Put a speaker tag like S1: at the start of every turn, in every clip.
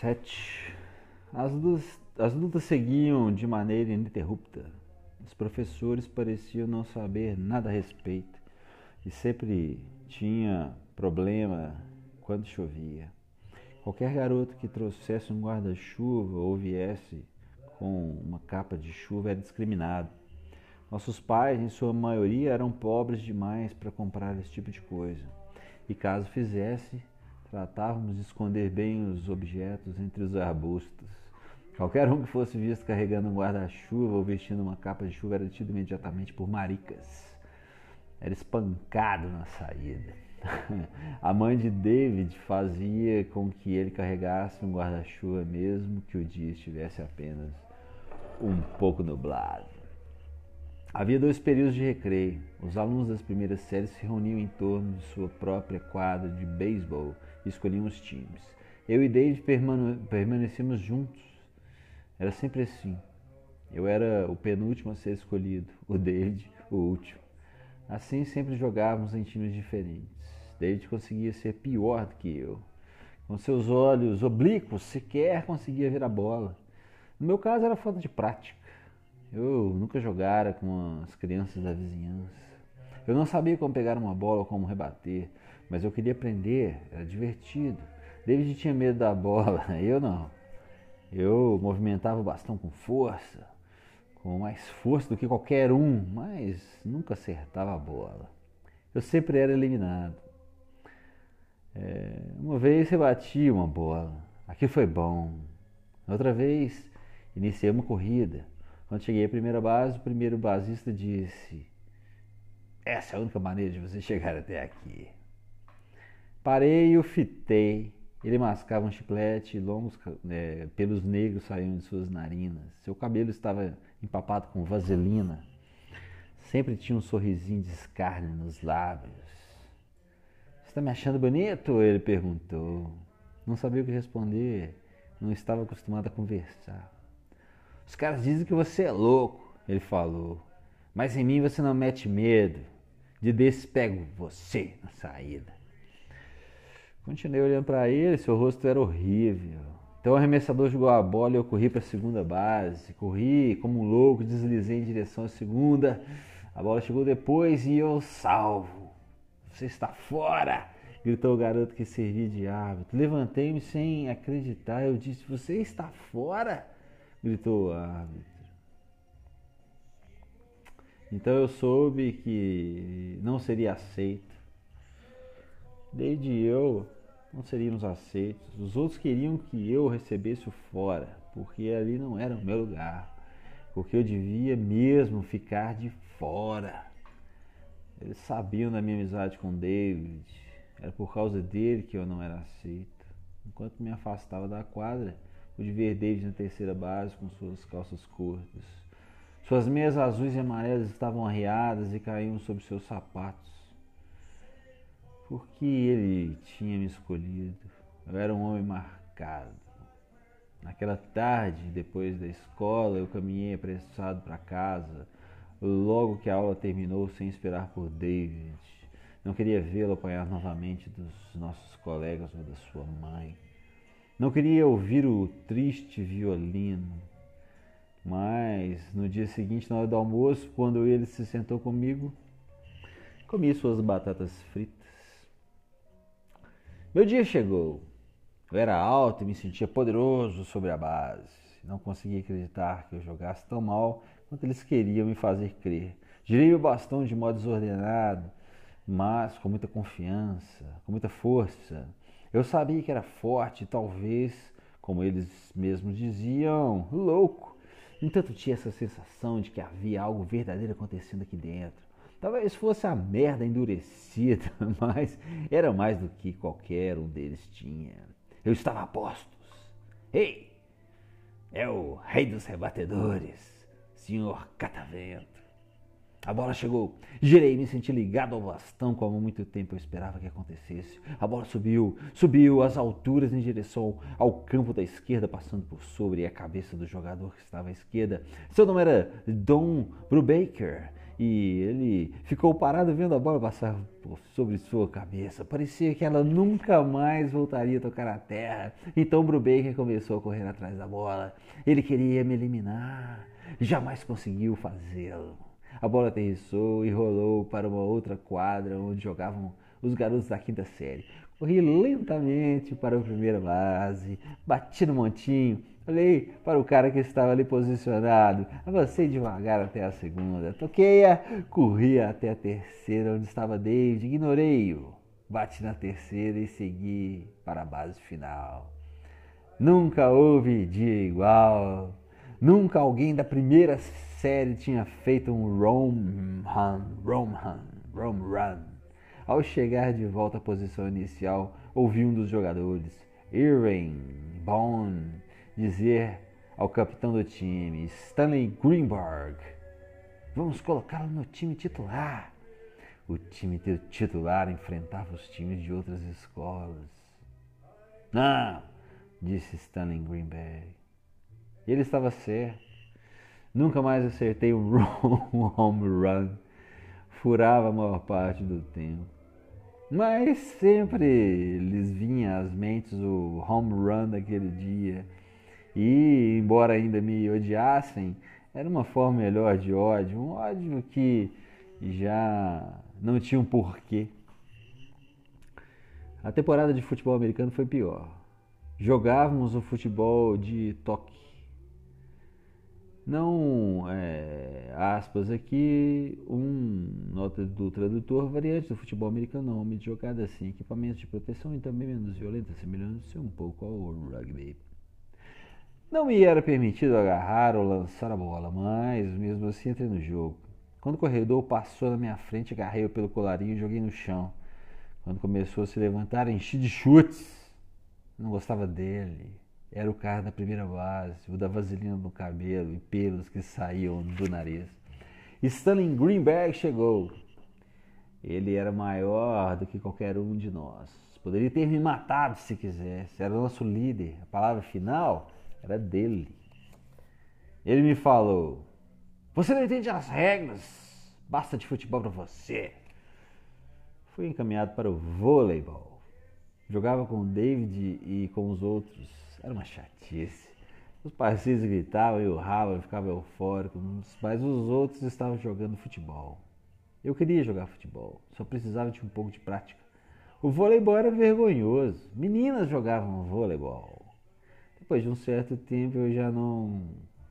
S1: 7. As lutas, as lutas seguiam de maneira ininterrupta. Os professores pareciam não saber nada a respeito e sempre tinha problema quando chovia. Qualquer garoto que trouxesse um guarda-chuva ou viesse com uma capa de chuva era discriminado. Nossos pais, em sua maioria, eram pobres demais para comprar esse tipo de coisa. E caso fizesse, tratávamos de esconder bem os objetos entre os arbustos. Qualquer um que fosse visto carregando um guarda-chuva ou vestindo uma capa de chuva era tido imediatamente por maricas. Era espancado na saída. A mãe de David fazia com que ele carregasse um guarda-chuva mesmo que o dia estivesse apenas um pouco nublado. Havia dois períodos de recreio. Os alunos das primeiras séries se reuniam em torno de sua própria quadra de beisebol e escolhiam os times. Eu e David permanecíamos juntos. Era sempre assim. Eu era o penúltimo a ser escolhido, o David, o último. Assim sempre jogávamos em times diferentes. David conseguia ser pior do que eu. Com seus olhos oblíquos, sequer conseguia ver a bola. No meu caso, era falta de prática. Eu nunca jogara com as crianças da vizinhança. Eu não sabia como pegar uma bola ou como rebater, mas eu queria aprender, era divertido. David tinha medo da bola, eu não. Eu movimentava o bastão com força, com mais força do que qualquer um, mas nunca acertava a bola. Eu sempre era eliminado. É, uma vez eu bati uma bola, aqui foi bom. Outra vez iniciei uma corrida. Quando cheguei à primeira base, o primeiro basista disse: Essa é a única maneira de você chegar até aqui. Parei e o fitei. Ele mascava um chiclete longos é, pelos negros saíam de suas narinas. Seu cabelo estava empapado com vaselina. Sempre tinha um sorrisinho de escárnio nos lábios. Está me achando bonito? Ele perguntou. Não sabia o que responder. Não estava acostumado a conversar. Os caras dizem que você é louco, ele falou. Mas em mim você não mete medo. De desse pego você na saída. Continuei olhando para ele, seu rosto era horrível. Então o arremessador jogou a bola e eu corri para a segunda base. Corri como um louco, deslizei em direção à segunda. A bola chegou depois e eu salvo. Você está fora! Gritou o garoto que servia de árbitro. Levantei-me sem acreditar. Eu disse: Você está fora? Gritou o árbitro. Então eu soube que não seria aceito. Desde eu não seríamos aceitos. Os outros queriam que eu recebesse o fora, porque ali não era o meu lugar. Porque eu devia mesmo ficar de fora. Eles sabiam da minha amizade com David. Era por causa dele que eu não era aceito. Enquanto me afastava da quadra, pude ver David na terceira base com suas calças curtas. Suas meias azuis e amarelas estavam arreadas e caíam sobre seus sapatos. Por que ele tinha me escolhido? Eu era um homem marcado. Naquela tarde, depois da escola, eu caminhei apressado para casa, logo que a aula terminou, sem esperar por David. Não queria vê-lo apanhar novamente dos nossos colegas ou da sua mãe. Não queria ouvir o triste violino. Mas no dia seguinte, na hora do almoço, quando ele se sentou comigo, comi suas batatas fritas. Meu dia chegou. Eu era alto e me sentia poderoso sobre a base. Não conseguia acreditar que eu jogasse tão mal quanto eles queriam me fazer crer. Girei o bastão de modo desordenado, mas com muita confiança, com muita força. Eu sabia que era forte, talvez, como eles mesmos diziam, louco. Entanto, tinha essa sensação de que havia algo verdadeiro acontecendo aqui dentro. Talvez fosse a merda endurecida, mas era mais do que qualquer um deles tinha. Eu estava a postos. Ei! É o rei dos rebatedores, senhor Catavento. A bola chegou. Girei me senti ligado ao bastão como há muito tempo eu esperava que acontecesse. A bola subiu, subiu às alturas em direção ao campo da esquerda, passando por sobre a cabeça do jogador que estava à esquerda. Seu nome era Don Brubaker e ele ficou parado vendo a bola passar sobre sua cabeça. Parecia que ela nunca mais voltaria a tocar a terra. Então Brubaker começou a correr atrás da bola. Ele queria me eliminar. Jamais conseguiu fazê-lo. A bola aterrissou e rolou para uma outra quadra onde jogavam os garotos da quinta série. Corri lentamente para a primeira base, bati no montinho, olhei para o cara que estava ali posicionado, avancei devagar até a segunda, toquei-a, corri até a terceira onde estava David, ignorei-o, bati na terceira e segui para a base final. Nunca houve dia igual, nunca alguém da primeira série tinha feito um Rome Run, Rome Run, Run. Ao chegar de volta à posição inicial, ouvi um dos jogadores, Irving Bond, dizer ao capitão do time, Stanley Greenberg: Vamos colocá-lo no time titular. O time titular enfrentava os times de outras escolas. Não, disse Stanley Greenberg. Ele estava certo. Nunca mais acertei um home run. Furava a maior parte do tempo. Mas sempre lhes vinha às mentes o home run daquele dia. E, embora ainda me odiassem, era uma forma melhor de ódio, um ódio que já não tinha um porquê. A temporada de futebol americano foi pior. Jogávamos o futebol de toque não, é, aspas aqui, um nota do tradutor, variante do futebol americano, nome de jogada assim, equipamentos de proteção e também menos violenta, semelhante um pouco ao rugby. Não me era permitido agarrar ou lançar a bola, mas mesmo assim entrei no jogo. Quando o corredor passou na minha frente, agarrei-o pelo colarinho e joguei no chão. Quando começou a se levantar, enchi de chutes. Não gostava dele. Era o cara da primeira base, o da vaselina no cabelo e pelos que saíam do nariz. Stanley Greenberg chegou. Ele era maior do que qualquer um de nós. Poderia ter me matado se quisesse. Era nosso líder. A palavra final era dele. Ele me falou: Você não entende as regras. Basta de futebol para você. Fui encaminhado para o voleibol. Jogava com o David e com os outros era uma chatice. Os parceiros gritavam e urravam, eu ficava eufórico, mas os outros estavam jogando futebol. Eu queria jogar futebol, só precisava de um pouco de prática. O voleibol era vergonhoso. Meninas jogavam voleibol. Depois de um certo tempo eu já não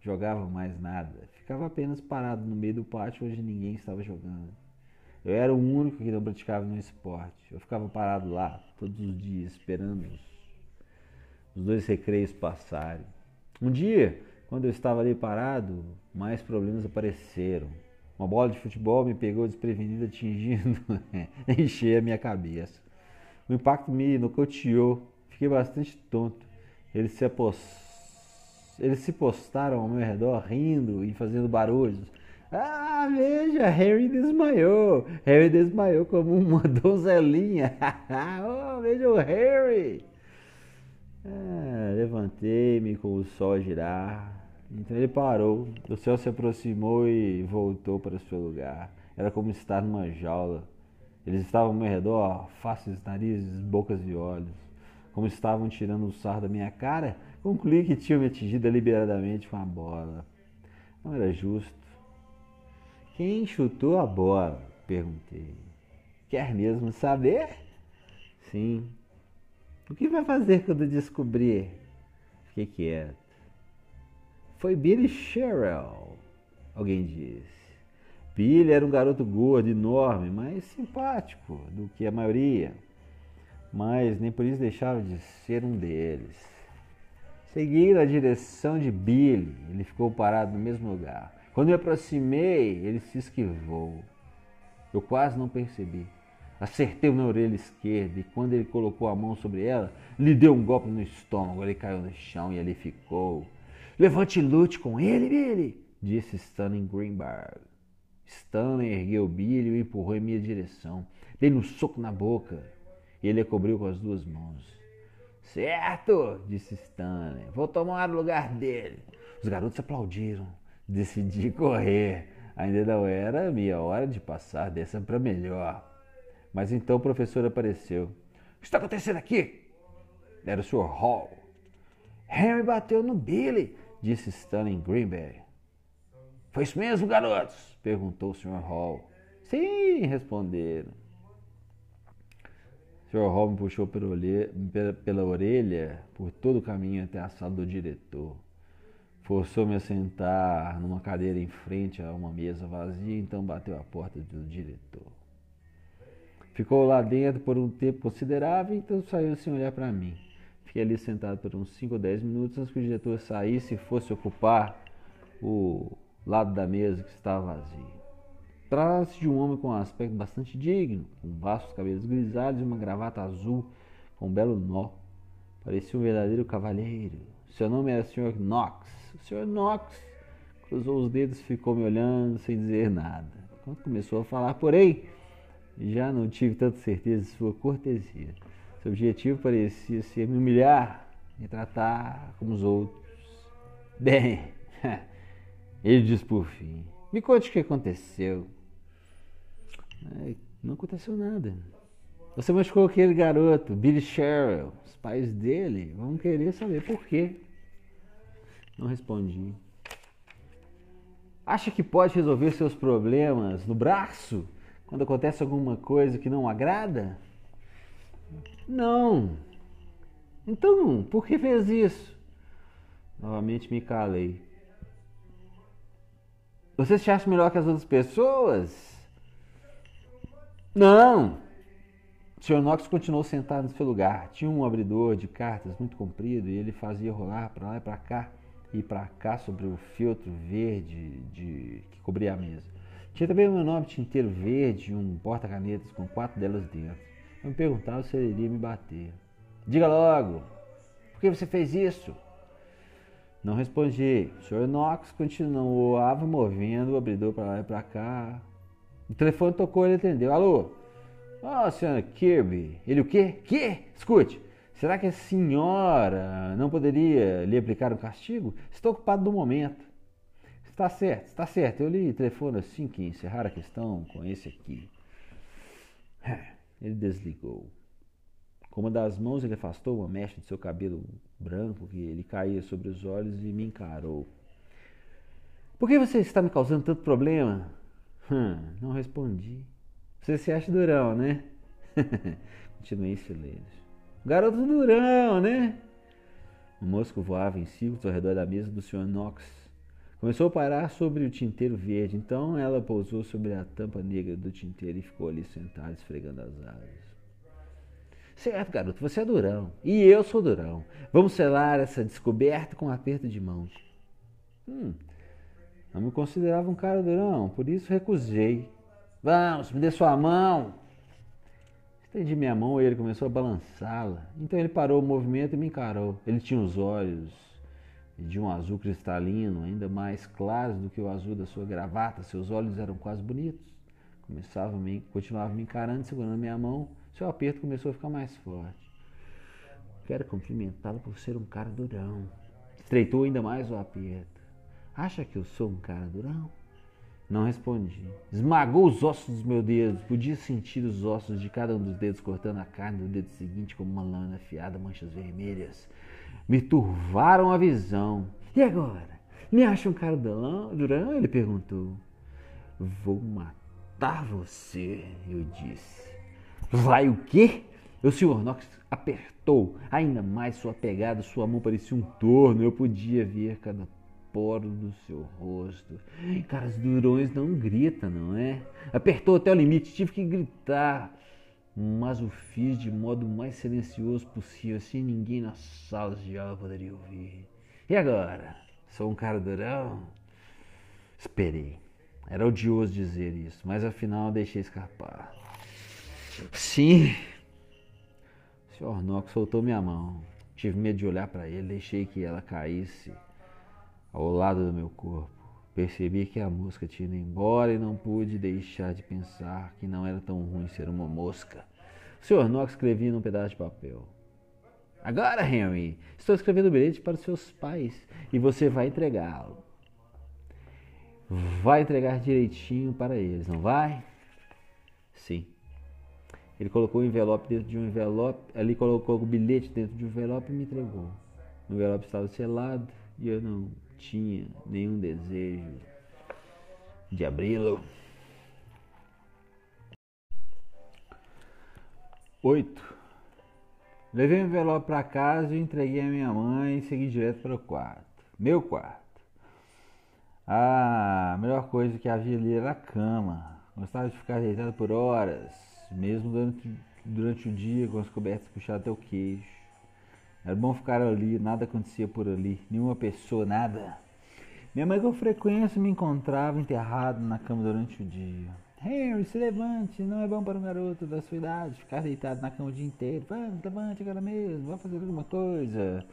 S1: jogava mais nada. Ficava apenas parado no meio do pátio onde ninguém estava jogando. Eu era o único que não praticava nenhum esporte. Eu ficava parado lá todos os dias esperando os dois recreios passarem. Um dia, quando eu estava ali parado, mais problemas apareceram. Uma bola de futebol me pegou desprevenida, atingindo em cheio a minha cabeça. O impacto me nocauteou. Fiquei bastante tonto. Eles se, apos... Eles se postaram ao meu redor, rindo e fazendo barulhos. Ah, veja, Harry desmaiou. Harry desmaiou como uma donzelinha. oh, veja o Harry. É, levantei-me com o sol a girar. Então ele parou. O céu se aproximou e voltou para o seu lugar. Era como estar numa jaula. Eles estavam ao meu redor, faces, narizes, bocas e olhos. Como estavam tirando o sarro da minha cara, concluí que tinham me atingido deliberadamente com a bola. Não era justo. Quem chutou a bola? Perguntei. Quer mesmo saber? Sim, o que vai fazer quando descobrir? Fiquei quieto. Foi Billy Sherrill, alguém disse. Billy era um garoto gordo, enorme, mais simpático do que a maioria. Mas nem por isso deixava de ser um deles. Segui na direção de Billy. Ele ficou parado no mesmo lugar. Quando me aproximei, ele se esquivou. Eu quase não percebi. Acertei na orelha esquerda e quando ele colocou a mão sobre ela, lhe deu um golpe no estômago. Ele caiu no chão e ali ficou. Levante e lute com ele, Billy, disse Stanley Greenberg. Stanley ergueu Billy e o empurrou em minha direção. Dei-lhe um soco na boca e ele a cobriu com as duas mãos. Certo, disse Stanley. Vou tomar o lugar dele. Os garotos aplaudiram. Decidi correr. Ainda não era minha hora de passar dessa para melhor. Mas então o professor apareceu. O que está acontecendo aqui? Era o Sr. Hall. Henry bateu no Billy, disse Stanley Greenberg. Foi isso mesmo, garotos? perguntou o Sr. Hall. Sim, responderam. O Sr. Hall me puxou pela orelha, pela orelha por todo o caminho até a sala do diretor. Forçou-me a sentar numa cadeira em frente a uma mesa vazia, então bateu a porta do diretor. Ficou lá dentro por um tempo considerável, então saiu sem olhar para mim. Fiquei ali sentado por uns 5 ou 10 minutos antes que o diretor saísse e fosse ocupar o lado da mesa que estava vazio. Trata-se de um homem com um aspecto bastante digno, com vastos cabelos grisalhos e uma gravata azul com um belo nó. Parecia um verdadeiro cavalheiro. Seu nome era Sr. Knox. O Sr. Knox cruzou os dedos e ficou me olhando sem dizer nada. Quando começou a falar, porém, já não tive tanta certeza de sua cortesia. Seu objetivo parecia ser me humilhar e tratar como os outros. Bem, ele disse por fim: Me conte o que aconteceu. Não aconteceu nada. Você machucou aquele garoto, Billy Sherrill. Os pais dele vão querer saber por quê. Não respondi. Acha que pode resolver seus problemas no braço? Quando acontece alguma coisa que não agrada? Não. Então, por que fez isso? Novamente me calei. Você se acha melhor que as outras pessoas? Não. Sr. Knox continuou sentado no seu lugar. Tinha um abridor de cartas muito comprido e ele fazia rolar para lá e para cá e para cá sobre o filtro verde de, que cobria a mesa. Tinha também um enorme tinteiro verde e um porta-canetas com quatro delas dentro. Eu me perguntava se ele iria me bater. Diga logo, por que você fez isso? Não respondi. O Sr. Knox continuava movendo o abridor para lá e para cá. O telefone tocou ele atendeu. Alô? Ah, oh, senhora Kirby. Ele o quê? Que? Escute, será que a senhora não poderia lhe aplicar um castigo? Estou ocupado no momento. Está certo, está certo. Eu lhe telefono assim que encerrar a questão com esse aqui. É, ele desligou. Com uma das mãos ele afastou uma mecha de seu cabelo branco que ele caía sobre os olhos e me encarou. Por que você está me causando tanto problema? Hum, não respondi. Você se acha durão, né? Continuei em silêncio. Garoto durão, né? O mosco voava em círculos ao redor da mesa do Sr. Knox Começou a parar sobre o tinteiro verde, então ela pousou sobre a tampa negra do tinteiro e ficou ali sentada, esfregando as asas. Certo, garoto, você é durão. E eu sou durão. Vamos selar essa descoberta com um aperto de mãos. Hum, não me considerava um cara durão, por isso recusei. Vamos, me dê sua mão. Estendi minha mão e ele começou a balançá-la. Então ele parou o movimento e me encarou. Ele tinha os olhos de um azul cristalino, ainda mais claros do que o azul da sua gravata. Seus olhos eram quase bonitos. Começava me, continuava me encarando, segurando minha mão. Seu aperto começou a ficar mais forte. Quero cumprimentá-lo por ser um cara durão. Estreitou ainda mais o aperto. Acha que eu sou um cara durão? Não respondi. Esmagou os ossos dos meus dedos. Podia sentir os ossos de cada um dos dedos cortando a carne do dedo seguinte como uma lana afiada, manchas vermelhas me turvaram a visão. E agora? Me acha um cara durão? Ele perguntou. Vou matar você, eu disse. Vai o quê? O Sr. Knox apertou ainda mais sua pegada, sua mão parecia um torno, eu podia ver cada poro do seu rosto. Caras durões não grita, não é? Apertou até o limite, tive que gritar mas o fiz de modo mais silencioso possível, assim ninguém na sala de aula poderia ouvir. E agora? Sou um cara durão? Esperei. Era odioso dizer isso, mas afinal deixei escapar. Sim. O Sr. Knox soltou minha mão. Tive medo de olhar para ele, deixei que ela caísse ao lado do meu corpo. Percebi que a mosca tinha ido embora e não pude deixar de pensar que não era tão ruim ser uma mosca. O Sr. Knox escrevia num pedaço de papel. Agora, Henry, estou escrevendo o bilhete para os seus pais e você vai entregá-lo. vai entregar direitinho para eles, não vai? Sim. Ele colocou o envelope dentro de um envelope, ali colocou o bilhete dentro de um envelope e me entregou. O envelope estava selado e eu não tinha nenhum desejo de abri-lo. Oito. Levei o envelope para casa e entreguei a minha mãe e segui direto para o quarto. Meu quarto. A melhor coisa que havia ali era a cama. Gostava de ficar deitado por horas, mesmo durante, durante o dia com as cobertas puxadas até o queixo. Era bom ficar ali, nada acontecia por ali, nenhuma pessoa, nada. Minha mãe com frequência me encontrava enterrado na cama durante o dia. Henry, se levante, não é bom para um garoto da sua idade ficar deitado na cama o dia inteiro. Vamos, levante agora mesmo, vá fazer alguma coisa.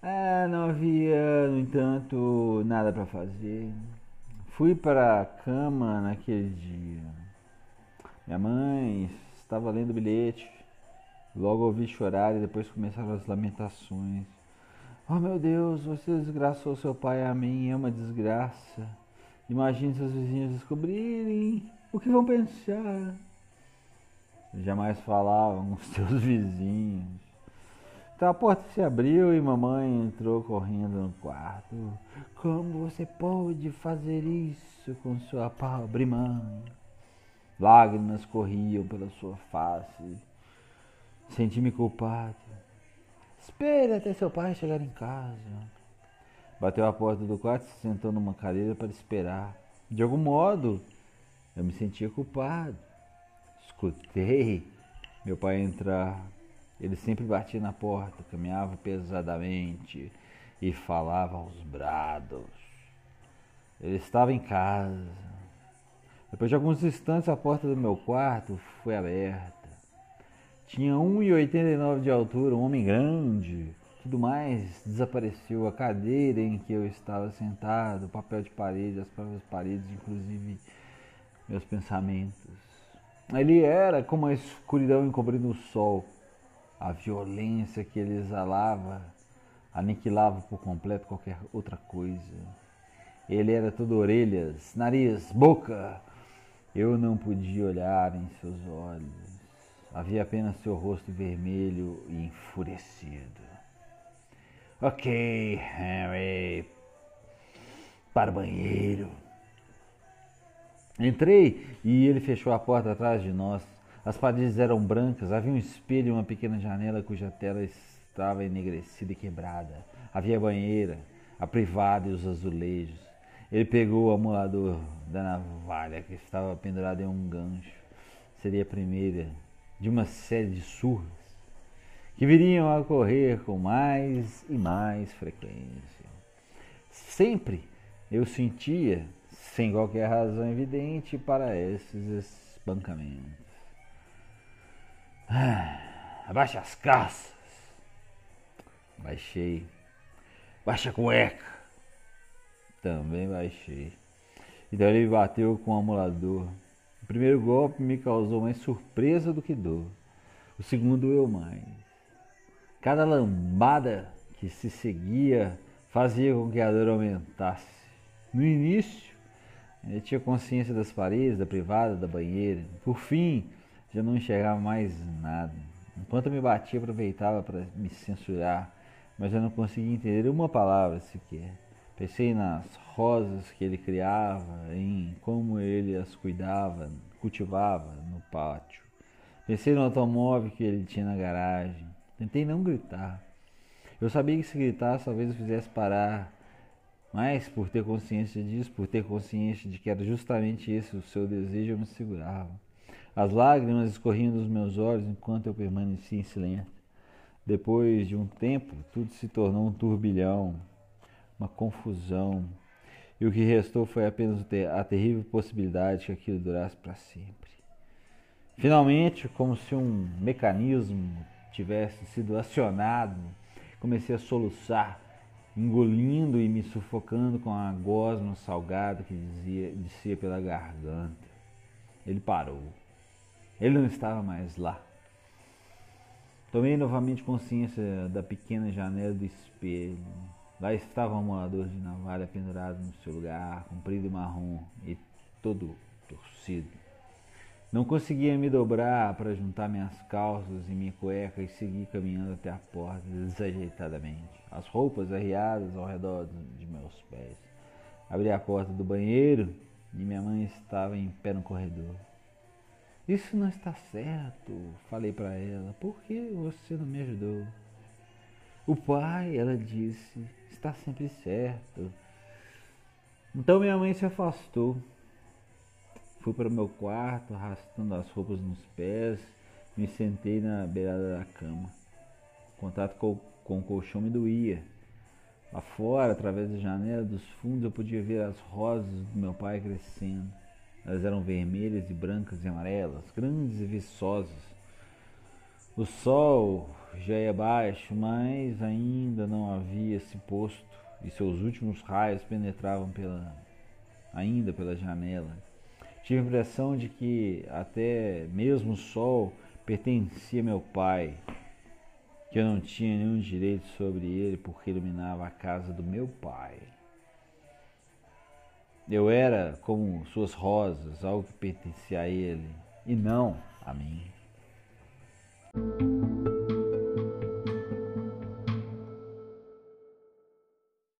S1: Ah, não havia, no entanto, nada para fazer. Fui para a cama naquele dia. Minha mãe estava lendo o bilhete. Logo ouvi chorar e depois começaram as lamentações. Oh meu Deus, você desgraçou seu pai a mim, é uma desgraça. Imagine seus vizinhos descobrirem o que vão pensar. Jamais falavam com seus vizinhos. Então a porta se abriu e mamãe entrou correndo no quarto. Como você pôde fazer isso com sua pobre mãe? Lágrimas corriam pela sua face. Senti-me culpado. Espere até seu pai chegar em casa. Bateu a porta do quarto e se sentou numa cadeira para esperar. De algum modo, eu me sentia culpado. Escutei meu pai entrar. Ele sempre batia na porta, caminhava pesadamente e falava aos brados. Ele estava em casa. Depois de alguns instantes, a porta do meu quarto foi aberta. Tinha 1,89 de altura, um homem grande, tudo mais desapareceu. A cadeira em que eu estava sentado, o papel de parede, as próprias paredes, inclusive meus pensamentos. Ele era como a escuridão encobrindo o sol. A violência que ele exalava aniquilava por completo qualquer outra coisa. Ele era todo orelhas, nariz, boca. Eu não podia olhar em seus olhos. Havia apenas seu rosto vermelho e enfurecido. Ok, Henry. Para o banheiro. Entrei e ele fechou a porta atrás de nós. As paredes eram brancas, havia um espelho e uma pequena janela cuja tela estava enegrecida e quebrada. Havia a banheira, a privada e os azulejos. Ele pegou o amulador da navalha que estava pendurado em um gancho. Seria a primeira de uma série de surras que viriam a ocorrer com mais e mais frequência. Sempre eu sentia, sem qualquer razão evidente, para esses espancamentos. Ah, abaixa as calças. Baixei. Baixa a cueca. Também baixei. Então ele bateu com o amulador. O primeiro golpe me causou mais surpresa do que dor. O segundo eu mais. Cada lambada que se seguia fazia com que a dor aumentasse. No início, ele tinha consciência das paredes, da privada, da banheira. Por fim, já não enxergava mais nada. Enquanto me batia, aproveitava para me censurar, mas eu não conseguia entender uma palavra sequer. Pensei nas rosas que ele criava, em como ele as cuidava, cultivava no pátio. Pensei no automóvel que ele tinha na garagem. Tentei não gritar. Eu sabia que se gritasse talvez eu fizesse parar, mas por ter consciência disso, por ter consciência de que era justamente esse o seu desejo, eu me segurava. As lágrimas escorriam dos meus olhos enquanto eu permanecia em silêncio. Depois de um tempo, tudo se tornou um turbilhão, uma confusão, e o que restou foi apenas a terrível possibilidade que aquilo durasse para sempre. Finalmente, como se um mecanismo tivesse sido acionado, comecei a soluçar, engolindo e me sufocando com a gosma salgada que dizia, descia pela garganta. Ele parou. Ele não estava mais lá. Tomei novamente consciência da pequena janela do espelho. Lá estava um morador de navalha pendurado no seu lugar, comprido e marrom e todo torcido. Não conseguia me dobrar para juntar minhas calças e minha cueca e seguir caminhando até a porta desajeitadamente, as roupas arriadas ao redor de meus pés. Abri a porta do banheiro e minha mãe estava em pé no corredor. Isso não está certo, falei para ela. Por que você não me ajudou? O pai, ela disse, está sempre certo. Então minha mãe se afastou. Fui para o meu quarto, arrastando as roupas nos pés, me sentei na beirada da cama. O contato com, com o colchão me doía. Lá fora, através da janela dos fundos, eu podia ver as rosas do meu pai crescendo. Elas eram vermelhas e brancas e amarelas, grandes e viçosas. O sol já ia baixo, mas ainda não havia se posto e seus últimos raios penetravam pela, ainda pela janela. Tive a impressão de que até mesmo o sol pertencia a meu pai, que eu não tinha nenhum direito sobre ele porque iluminava a casa do meu pai. Eu era como suas rosas, algo que pertencia a ele e não a mim. Thank you.